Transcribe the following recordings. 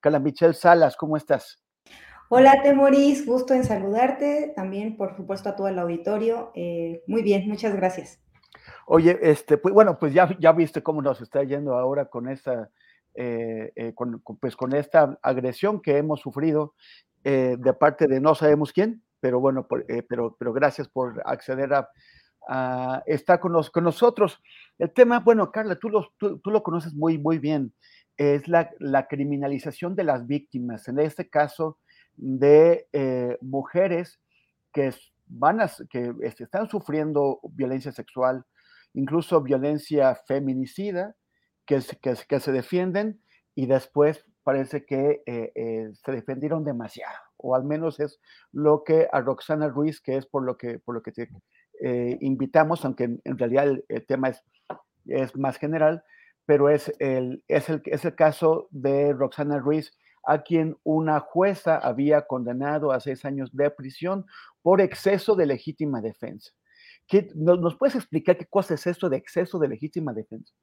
Carla Michelle Salas, ¿cómo estás? Hola, Temoris, gusto en saludarte, también por supuesto a todo el auditorio. Eh, muy bien, muchas gracias. Oye, este, pues bueno, pues ya, ya viste cómo nos está yendo ahora con esta, eh, eh, con, pues con esta agresión que hemos sufrido eh, de parte de no sabemos quién, pero bueno, por, eh, pero, pero gracias por acceder a, a estar con, nos, con, nosotros. El tema, bueno, Carla, tú lo, tú, tú lo conoces muy, muy bien, es la, la, criminalización de las víctimas, en este caso de eh, mujeres que van a, que este, están sufriendo violencia sexual, incluso violencia feminicida, que, que, que se defienden y después parece que eh, eh, se defendieron demasiado, o al menos es lo que a Roxana Ruiz, que es por lo que, por lo que te eh, invitamos, aunque en, en realidad el, el, tema es, es más general, pero es el, es, el, es el caso de Roxana Ruiz, a quien una jueza había condenado a seis años de prisión por exceso de legítima defensa. ¿Qué, ¿Nos puedes explicar qué cosa es esto de exceso de legítima defensa?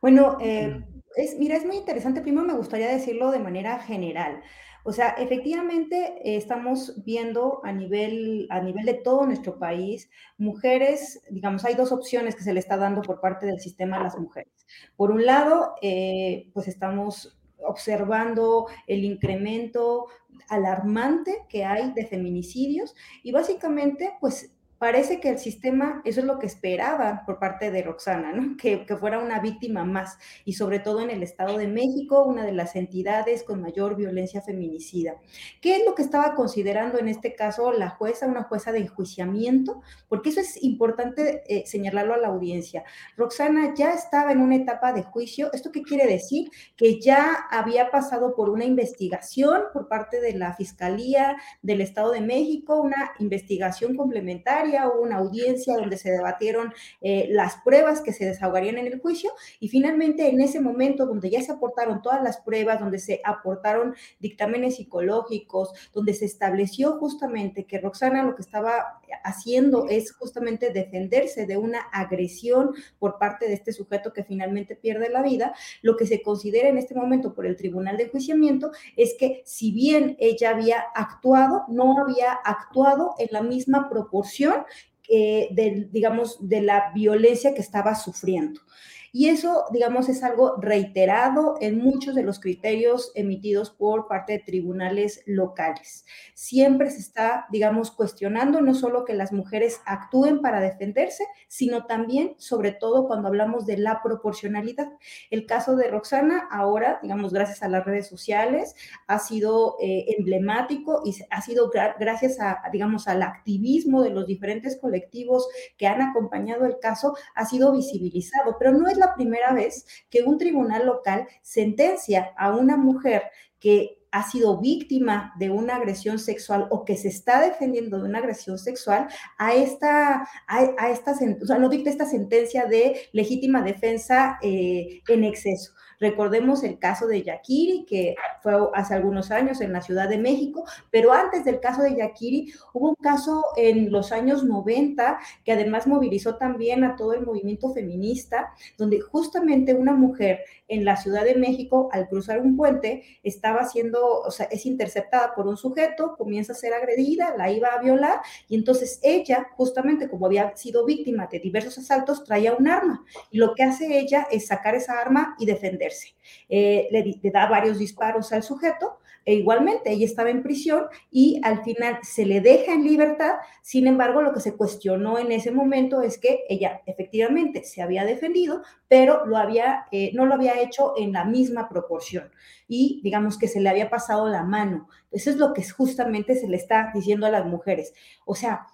Bueno, eh, es, mira, es muy interesante. Primero me gustaría decirlo de manera general. O sea, efectivamente eh, estamos viendo a nivel, a nivel de todo nuestro país mujeres, digamos, hay dos opciones que se le está dando por parte del sistema a las mujeres. Por un lado, eh, pues estamos observando el incremento alarmante que hay de feminicidios y básicamente, pues parece que el sistema, eso es lo que esperaba por parte de Roxana, ¿no? que, que, fuera una víctima más, y sobre todo en el Estado de México, una de las entidades con mayor violencia feminicida. ¿Qué es lo que estaba considerando en este caso la jueza, una jueza de enjuiciamiento? Porque eso es importante eh, señalarlo a la audiencia. Roxana ya estaba en una etapa de juicio. ¿Esto qué quiere decir? Que ya había pasado por una investigación por parte de la Fiscalía del Estado de México, una investigación complementaria hubo una audiencia donde se debatieron eh, las pruebas que se desahogarían en el juicio y finalmente en ese momento donde ya se aportaron todas las pruebas, donde se aportaron dictámenes psicológicos, donde se estableció justamente que Roxana lo que estaba haciendo es justamente defenderse de una agresión por parte de este sujeto que finalmente pierde la vida, lo que se considera en este momento por el Tribunal de Enjuiciamiento es que si bien ella había actuado, no había actuado en la misma proporción eh, digamos, de la violencia que estaba sufriendo. Y eso, digamos, es algo reiterado en muchos de los criterios emitidos por parte de tribunales locales. Siempre se está, digamos, cuestionando no solo que las mujeres actúen para defenderse, sino también, sobre todo, cuando hablamos de la proporcionalidad. El caso de Roxana, ahora, digamos, gracias a las redes sociales, ha sido eh, emblemático y ha sido gra gracias a, digamos, al activismo de los diferentes colectivos que han acompañado el caso, ha sido visibilizado, pero no es la primera vez que un tribunal local sentencia a una mujer que ha sido víctima de una agresión sexual o que se está defendiendo de una agresión sexual a esta, a, esta o sea, no dicta esta sentencia de legítima defensa eh, en exceso. Recordemos el caso de Yakiri, que fue hace algunos años en la Ciudad de México, pero antes del caso de Yakiri hubo un caso en los años 90 que además movilizó también a todo el movimiento feminista, donde justamente una mujer en la Ciudad de México, al cruzar un puente, estaba siendo, o sea, es interceptada por un sujeto, comienza a ser agredida, la iba a violar, y entonces ella, justamente como había sido víctima de diversos asaltos, traía un arma. Y lo que hace ella es sacar esa arma y Eh, le, le da varios disparos al sujeto, e igualmente ella estaba en prisión y al final se le deja en libertad. Sin embargo, lo que se cuestionó en ese momento es que ella efectivamente se había defendido, pero lo había, eh, no lo había hecho en la misma proporción y digamos que se le había pasado la mano. Eso es lo que justamente se le está diciendo a las mujeres. O sea,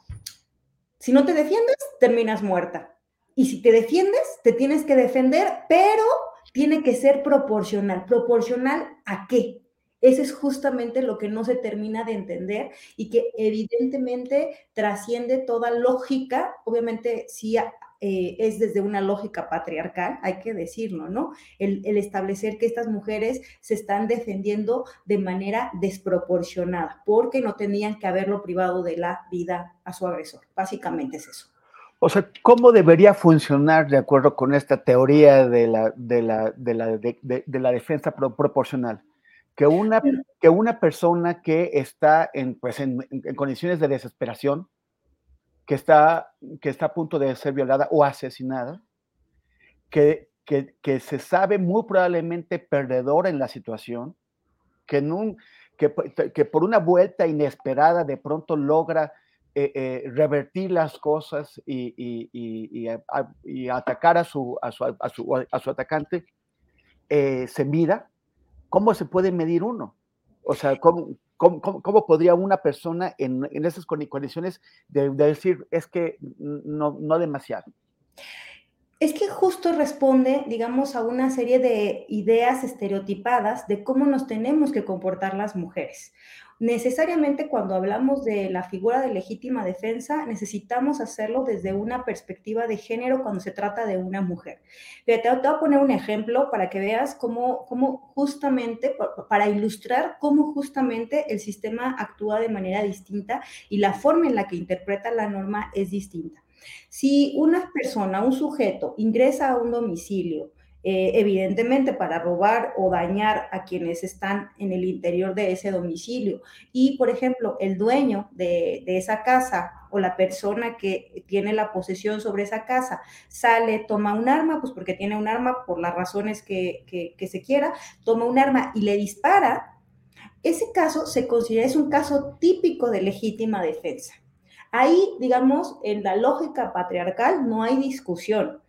si no te defiendes, terminas muerta. Y si te defiendes, te tienes que defender, pero tiene que ser proporcional. ¿Proporcional a qué? Eso es justamente lo que no se termina de entender y que evidentemente trasciende toda lógica, obviamente sí eh, es desde una lógica patriarcal, hay que decirlo, ¿no? El, el, establecer que estas mujeres se están defendiendo de manera desproporcionada, porque no tenían que haberlo privado de la vida a su agresor. Básicamente es eso. O sea, ¿cómo debería funcionar de acuerdo con esta teoría de la, de la, de la, de, de la defensa pro proporcional? que una, que una persona que está en, pues en, en, condiciones de desesperación, que está, que está a punto de ser violada o asesinada, que, que, que se sabe muy probablemente perdedor en la situación, que, en un, que, que por una vuelta inesperada de pronto logra eh, eh, revertir las cosas y, y, y, y, atacar a su, a su, a su, a su atacante, eh, se mira ¿cómo se puede medir uno? O sea, ¿cómo, cómo, cómo podría una persona en, en esas condiciones de, de, decir, es que no, no demasiado? Es que justo responde, digamos, a una serie de ideas estereotipadas de cómo nos tenemos que comportar las mujeres necesariamente cuando hablamos de la figura de legítima defensa, necesitamos hacerlo desde una perspectiva de género cuando se trata de una mujer. Te, te voy a poner un ejemplo para que veas cómo, cómo justamente, para ilustrar cómo justamente el sistema actúa de manera distinta y la forma en la que interpreta la norma es distinta. Si una persona, un sujeto, ingresa a un domicilio, eh, evidentemente para robar o dañar a quienes están en el interior de ese domicilio. Y, por ejemplo, el dueño de, esa casa o la persona que tiene la posesión sobre esa casa sale, toma un arma, pues porque tiene un arma por las razones que, que, que se quiera, toma un arma y le dispara, ese caso se considera, es un caso típico de legítima defensa. Ahí, digamos, en la lógica patriarcal no hay discusión.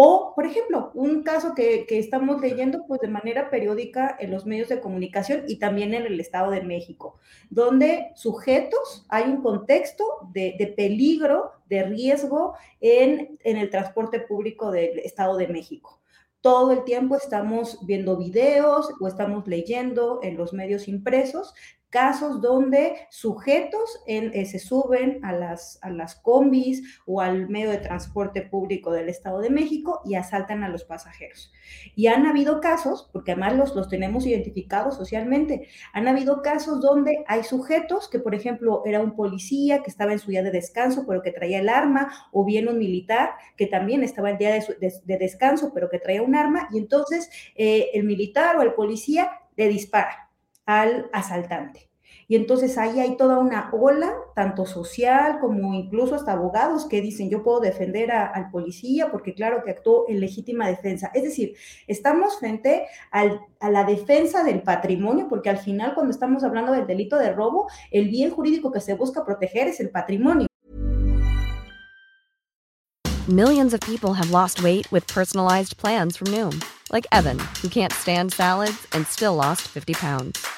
O, por ejemplo, un caso que, que, estamos leyendo pues, de manera periódica en los medios de comunicación y también en el Estado de México, donde sujetos, hay un contexto de, de peligro, de riesgo en, en el transporte público del Estado de México. Todo el tiempo estamos viendo videos o estamos leyendo en los medios impresos casos donde sujetos eh, se suben a las, a las combis o al medio de transporte público del Estado de México y asaltan a los pasajeros. Y han habido casos, porque además los, los tenemos identificados socialmente, han habido casos donde hay sujetos que, por ejemplo, era un policía que estaba en su día de descanso, pero que traía el arma, o bien un militar que también estaba en día de descanso, pero que traía un arma, y entonces eh, el militar o el policía le dispara al asaltante. Y entonces ahí hay toda una ola, tanto social como incluso hasta abogados que dicen yo puedo defender a, al policía porque claro que actuó en legítima defensa. Es decir, estamos frente al, a la defensa del patrimonio porque al final cuando estamos hablando del delito de robo, el bien jurídico que se busca proteger es el patrimonio. Millions of people have lost weight with personalized plans from Noom, like Evan, who can't stand salads and still lost 50 pounds.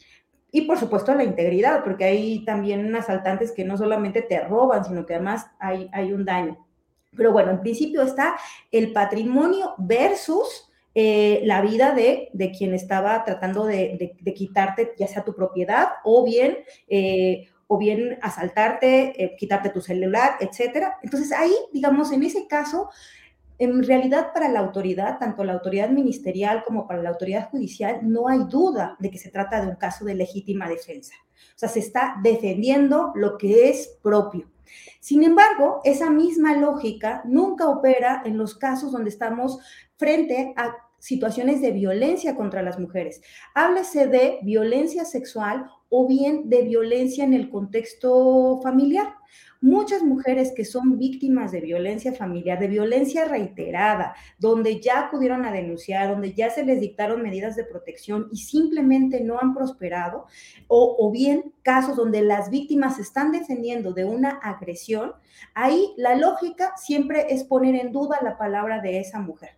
Y por supuesto la integridad, porque hay también asaltantes que no solamente te roban, sino que además hay, hay un daño. Pero bueno, en principio está el patrimonio versus eh, la vida de, de, quien estaba tratando de, de, quitarte ya sea tu propiedad o bien, eh, o bien asaltarte, eh, quitarte tu celular, etcétera. Entonces ahí, digamos, en ese caso, en realidad para la autoridad, tanto la autoridad ministerial como para la autoridad judicial, no hay duda de que se trata de un caso de legítima defensa. O sea, se está defendiendo lo que es propio. Sin embargo, esa misma lógica nunca opera en los casos donde estamos frente a situaciones de violencia contra las mujeres. Háblese de violencia sexual o bien de violencia en el contexto familiar. Muchas mujeres que son víctimas de violencia familiar, de violencia reiterada, donde ya acudieron a denunciar, donde ya se les dictaron medidas de protección y simplemente no han prosperado, o, o bien casos donde las víctimas están defendiendo de una agresión, ahí la lógica siempre es poner en duda la palabra de esa mujer.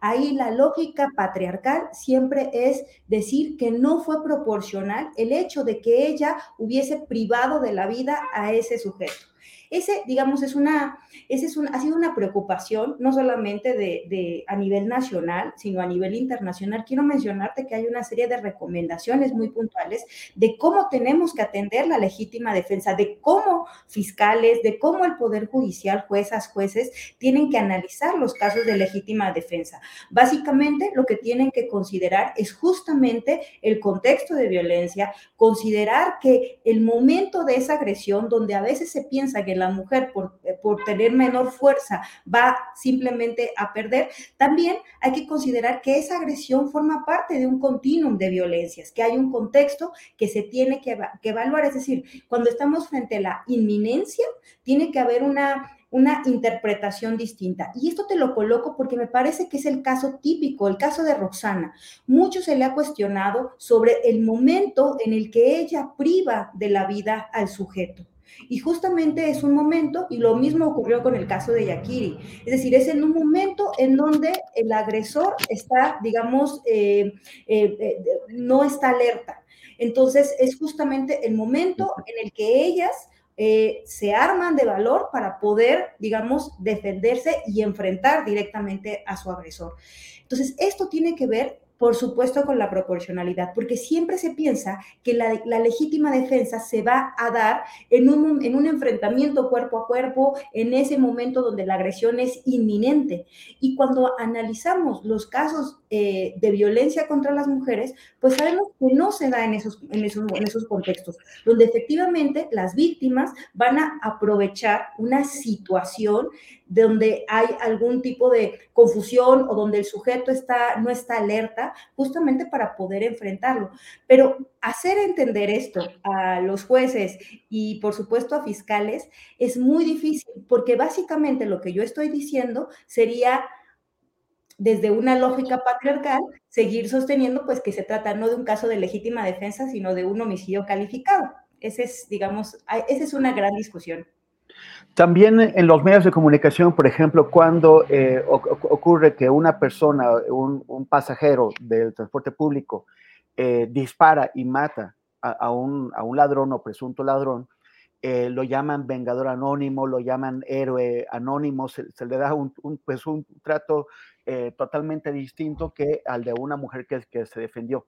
Ahí la lógica patriarcal siempre es decir que no fue proporcional el hecho de que ella hubiese privado de la vida a ese sujeto. Ese, digamos, es una, ese es un, ha sido una preocupación, no solamente de, de, a nivel nacional, sino a nivel internacional. Quiero mencionarte que hay una serie de recomendaciones muy puntuales de cómo tenemos que atender la legítima defensa, de cómo fiscales, de cómo el Poder Judicial, juezas, jueces, tienen que analizar los casos de legítima defensa. Básicamente, lo que tienen que considerar es justamente el contexto de violencia, considerar que el momento de esa agresión, donde a veces se piensa que la mujer por, por, tener menor fuerza va simplemente a perder, también hay que considerar que esa agresión forma parte de un continuum de violencias, que hay un contexto que se tiene que, que evaluar. Es decir, cuando estamos frente a la inminencia, tiene que haber una una interpretación distinta. Y esto te lo coloco porque me parece que es el caso típico, el caso de Roxana. Mucho se le ha cuestionado sobre el momento en el que ella priva de la vida al sujeto. Y justamente es un momento, y lo mismo ocurrió con el caso de Yakiri, es decir, es en un momento en donde el agresor está, digamos, eh, eh, eh, no está alerta. Entonces es justamente el momento en el que ellas se arman de valor para poder, digamos, defenderse y enfrentar directamente a su agresor. Entonces, esto tiene que ver por supuesto con la proporcionalidad, porque siempre se piensa que la, la, legítima defensa se va a dar en un, en un enfrentamiento cuerpo a cuerpo, en ese momento donde la agresión es inminente. Y cuando analizamos los casos eh, de violencia contra las mujeres, pues sabemos que no se da en esos, en, esos, en esos contextos, donde efectivamente las víctimas van a aprovechar una situación donde hay algún tipo de confusión o donde el sujeto está, no está alerta, justamente para poder enfrentarlo. Pero hacer entender esto a los jueces y por supuesto a fiscales es muy difícil, porque básicamente lo que yo estoy diciendo sería desde una lógica patriarcal, seguir sosteniendo pues que se trata no de un caso de legítima defensa, sino de un homicidio calificado. Ese es, digamos, esa es una gran discusión. También en los medios de comunicación, por ejemplo, cuando eh, ocurre que una persona, un, un, pasajero del transporte público, eh, dispara y mata a, a, un, a, un, ladrón o presunto ladrón, eh, lo llaman vengador anónimo, lo llaman héroe anónimo, se, se le da un, un, pues un trato eh, totalmente distinto que al de una mujer que, que se defendió.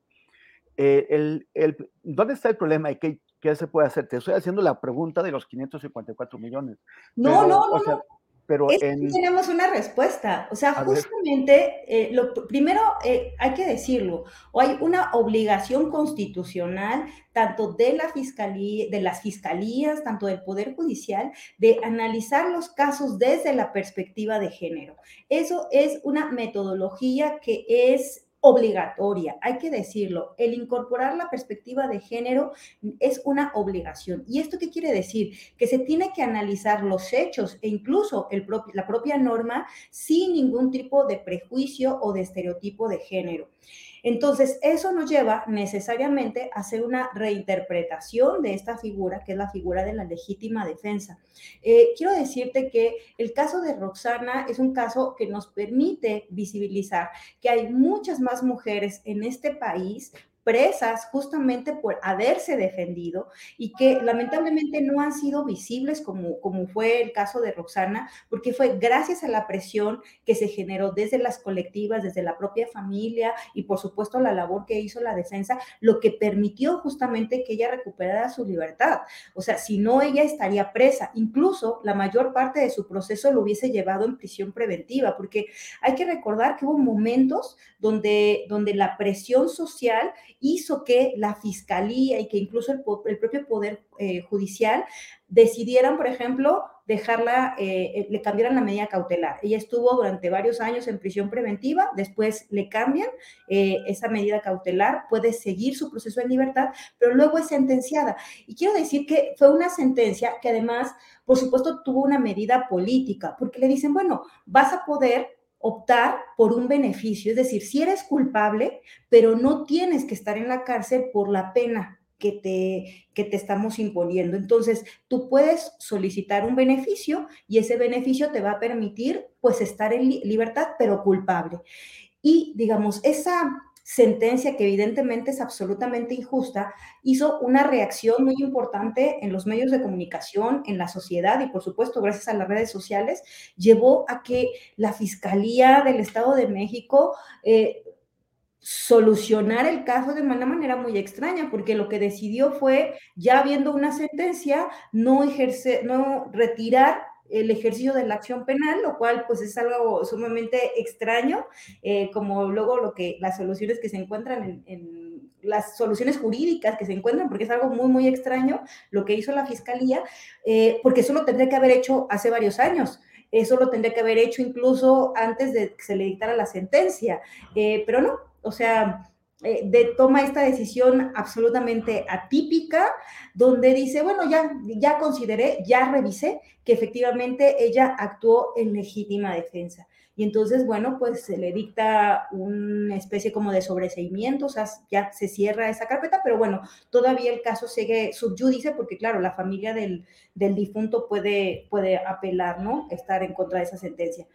Eh, el, el, ¿Dónde está el problema y qué, qué, se puede hacer? Te estoy haciendo la pregunta de los 554 millones. No, pero, no, no. O sea, no. Pero en... tenemos una respuesta. O sea, justamente, eh, lo primero eh, hay que decirlo, o hay una obligación constitucional tanto de la fiscalía, de las fiscalías, tanto del Poder Judicial, de analizar los casos desde la perspectiva de género. Eso es una metodología que es obligatoria, hay que decirlo. El incorporar la perspectiva de género es una obligación. ¿Y esto qué quiere decir? Que se tiene que analizar los hechos e incluso el la propia norma sin ningún tipo de prejuicio o de estereotipo de género. Entonces, eso nos lleva necesariamente a hacer una reinterpretación de esta figura, que es la figura de la legítima defensa. Eh, quiero decirte que el caso de Roxana es un caso que nos permite visibilizar que hay muchas más mujeres en este país presas justamente por haberse defendido y que lamentablemente no han sido visibles como, como fue el caso de Roxana, porque fue gracias a la presión que se generó desde las colectivas, desde la propia familia y por supuesto la labor que hizo la defensa, lo que permitió justamente que ella recuperara su libertad. O sea, si no, ella estaría presa. Incluso la mayor parte de su proceso lo hubiese llevado en prisión preventiva, porque hay que recordar que hubo momentos donde, donde la presión social hizo que la fiscalía y que incluso el, propio poder eh, judicial decidieran, por ejemplo, dejarla, eh, eh, le cambiaran la medida cautelar. Ella estuvo durante varios años en prisión preventiva, después le cambian esa medida cautelar, puede seguir su proceso en libertad, pero luego es sentenciada. Y quiero decir que fue una sentencia que además, por supuesto, tuvo una medida política, porque le dicen, bueno, vas a poder optar por un beneficio, es decir, si eres culpable, pero no tienes que estar en la cárcel por la pena que te, que te estamos imponiendo. Entonces, tú puedes solicitar un beneficio y ese beneficio te va a permitir, pues, estar en libertad, pero culpable. Y, digamos, esa sentencia que evidentemente es absolutamente injusta, hizo una reacción muy importante en los medios de comunicación, en la sociedad y por supuesto gracias a las redes sociales, llevó a que la Fiscalía del Estado de México eh, solucionara el caso de una manera muy extraña, porque lo que decidió fue, ya viendo una sentencia, no ejercer, no retirar el ejercicio de la acción penal, lo cual pues es algo sumamente extraño, eh, como luego lo que las soluciones que se encuentran en, las soluciones jurídicas que se encuentran, porque es algo muy, muy extraño lo que hizo la fiscalía, eh, porque eso lo tendría que haber hecho hace varios años. Eso lo tendría que haber hecho incluso antes de que se le dictara la sentencia, eh, pero no, o sea, eh, de, toma esta decisión absolutamente atípica, donde dice, bueno, ya, ya consideré, ya revisé que efectivamente ella actuó en legítima defensa. Y entonces, bueno, pues se le dicta una especie como de sobreseimiento, o sea, ya se cierra esa carpeta, pero bueno, todavía el caso sigue subyúdice porque, claro, la familia del, del difunto puede, puede apelar, ¿no? Estar en contra de esa sentencia.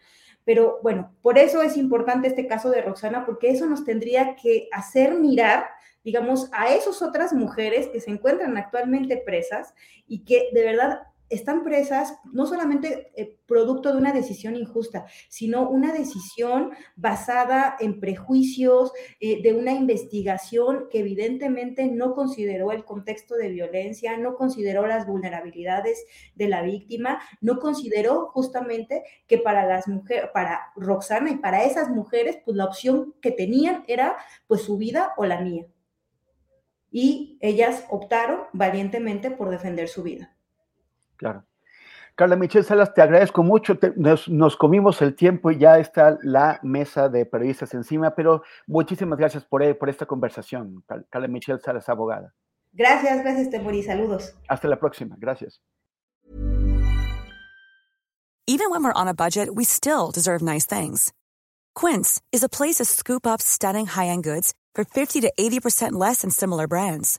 Pero bueno, por eso es importante este caso de Roxana, porque eso nos tendría que hacer mirar, digamos, a esas otras mujeres que se encuentran actualmente presas y que de verdad están presas no solamente eh, producto de una decisión injusta, sino una decisión basada en prejuicios, eh, de una investigación que evidentemente no consideró el contexto de violencia, no consideró las vulnerabilidades de la víctima, no consideró justamente que para las mujeres, para Roxana y para esas mujeres, pues la opción que tenían era pues su vida o la mía. Y ellas optaron valientemente por defender su vida. Claro. Carla Michelle Salas, te agradezco mucho. nos, comimos el tiempo y ya está la mesa de periodistas encima, pero muchísimas gracias por, eh, por esta conversación. Carla Michelle Salas, abogada. Gracias, gracias, Temori. Saludos. Hasta la próxima. Gracias. Even when we're on a budget, we still deserve nice things. Quince is a place to scoop up stunning high-end goods for 50 to 80% less than similar brands.